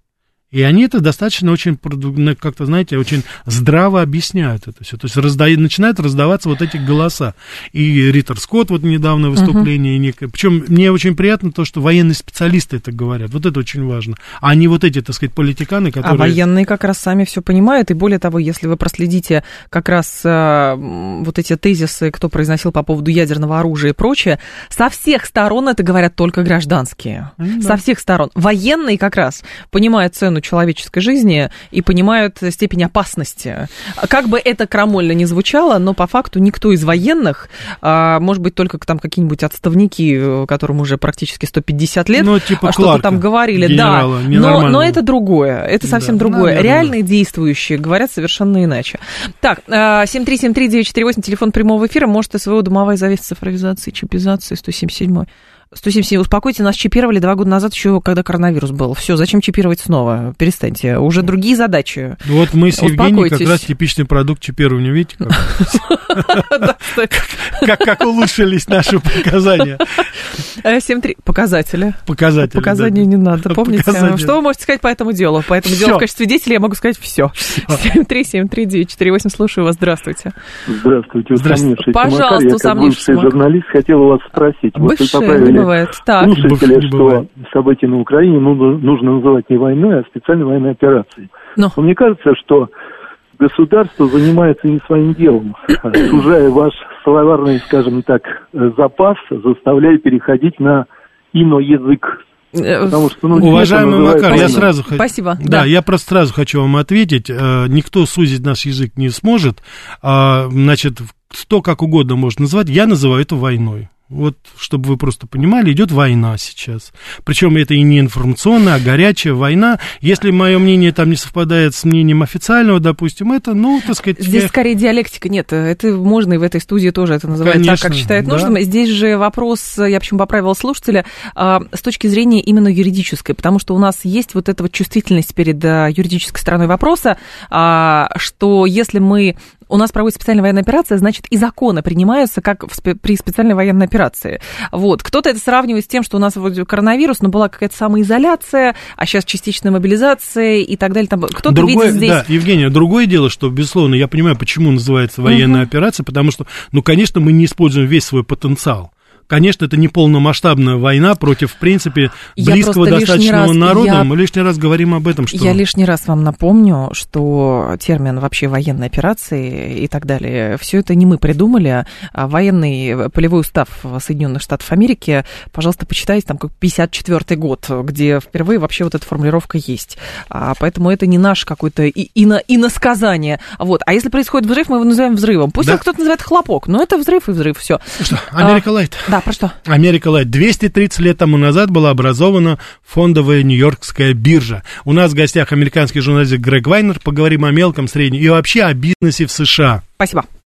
И они это достаточно очень, как-то, знаете, очень здраво объясняют это все. То есть разда... начинают раздаваться вот эти голоса. И Риттер Скотт вот недавно выступление. Uh-huh. Некое... Причем мне очень приятно то, что военные специалисты это говорят. Вот это очень важно. А не вот эти, так сказать, политиканы, которые... А военные как раз сами все понимают. И более того, если вы проследите как раз э, вот эти тезисы, кто произносил по поводу ядерного оружия и прочее, со всех сторон это говорят только гражданские. Mm-hmm. Со всех сторон. Военные как раз понимают цену цену человеческой жизни и понимают степень опасности. Как бы это крамольно не звучало, но по факту никто из военных, а, может быть, только там какие-нибудь отставники, которым уже практически 150 лет, ну, типа что-то там говорили, да, но, но это другое, это совсем да, другое. Наверное. Реальные действующие говорят совершенно иначе. Так, 7373948, а, телефон прямого эфира, может, СВО, домовая завеса цифровизации, чипизации, 177 177, успокойте, нас чипировали два года назад еще, когда коронавирус был. Все, зачем чипировать снова? Перестаньте. Уже другие задачи. Вот мы с Евгением как раз типичный продукт чипирования. Видите, как? [laughs] Как улучшились наши показания. 7-3. Показатели. Показатели. Показания не надо, помните? Что вы можете сказать по этому делу? По этому делу в качестве свидетеля я могу сказать все. 7373948, слушаю вас. Здравствуйте. Здравствуйте. Здравствуйте. Пожалуйста, усомнившись. Я журналист, хотел у вас спросить. Бывший, бывает. Так. Слушатели, что события на Украине нужно называть не войной, а специальной военной операцией. Но. Мне кажется, что государство занимается не своим делом, сужая ваш словарный, скажем так, запас, заставляя переходить на иноязык. Э, Потому что, ну, Уважаемый Макар, я сразу хочу... Спасибо. Да, да, я просто сразу хочу вам ответить. Э, никто сузить наш язык не сможет. А, значит, кто как угодно может называть. Я называю это войной. Вот, чтобы вы просто понимали, идет война сейчас. Причем это и не информационная, а горячая война. Если мое мнение там не совпадает с мнением официального, допустим, это, ну, так сказать... Здесь я... скорее диалектика. Нет, это можно и в этой студии тоже это называть Конечно, так, как считает да. нужным. Здесь же вопрос, я почему поправила слушателя, а, с точки зрения именно юридической, потому что у нас есть вот эта вот чувствительность перед а, юридической стороной вопроса, а, что если мы у нас проводится специальная военная операция, значит, и законы принимаются как в, при специальной военной операции. Вот. Кто-то это сравнивает с тем, что у нас вроде коронавирус, но была какая-то самоизоляция, а сейчас частичная мобилизация и так далее. Там кто-то другое, видит здесь... Да, Евгения, другое дело, что, безусловно, я понимаю, почему называется военная угу. операция, потому что, ну, конечно, мы не используем весь свой потенциал конечно, это не полномасштабная война против, в принципе, близкого достаточного раз, народа. Я, Мы лишний раз говорим об этом. Что... Я лишний раз вам напомню, что термин вообще военной операции и так далее, все это не мы придумали. А военный полевой устав Соединенных Штатов Америки, пожалуйста, почитайте, там как 54 год, где впервые вообще вот эта формулировка есть. А, поэтому это не наш какой-то и, ино, иносказание. Вот. А если происходит взрыв, мы его называем взрывом. Пусть да? кто-то называет хлопок, но это взрыв и взрыв, все. Что, Америка Лайт. А, да, про что? Америка Лайт. 230 лет тому назад была образована фондовая Нью-Йоркская биржа. У нас в гостях американский журналист Грег Вайнер. Поговорим о мелком, среднем и вообще о бизнесе в США. Спасибо.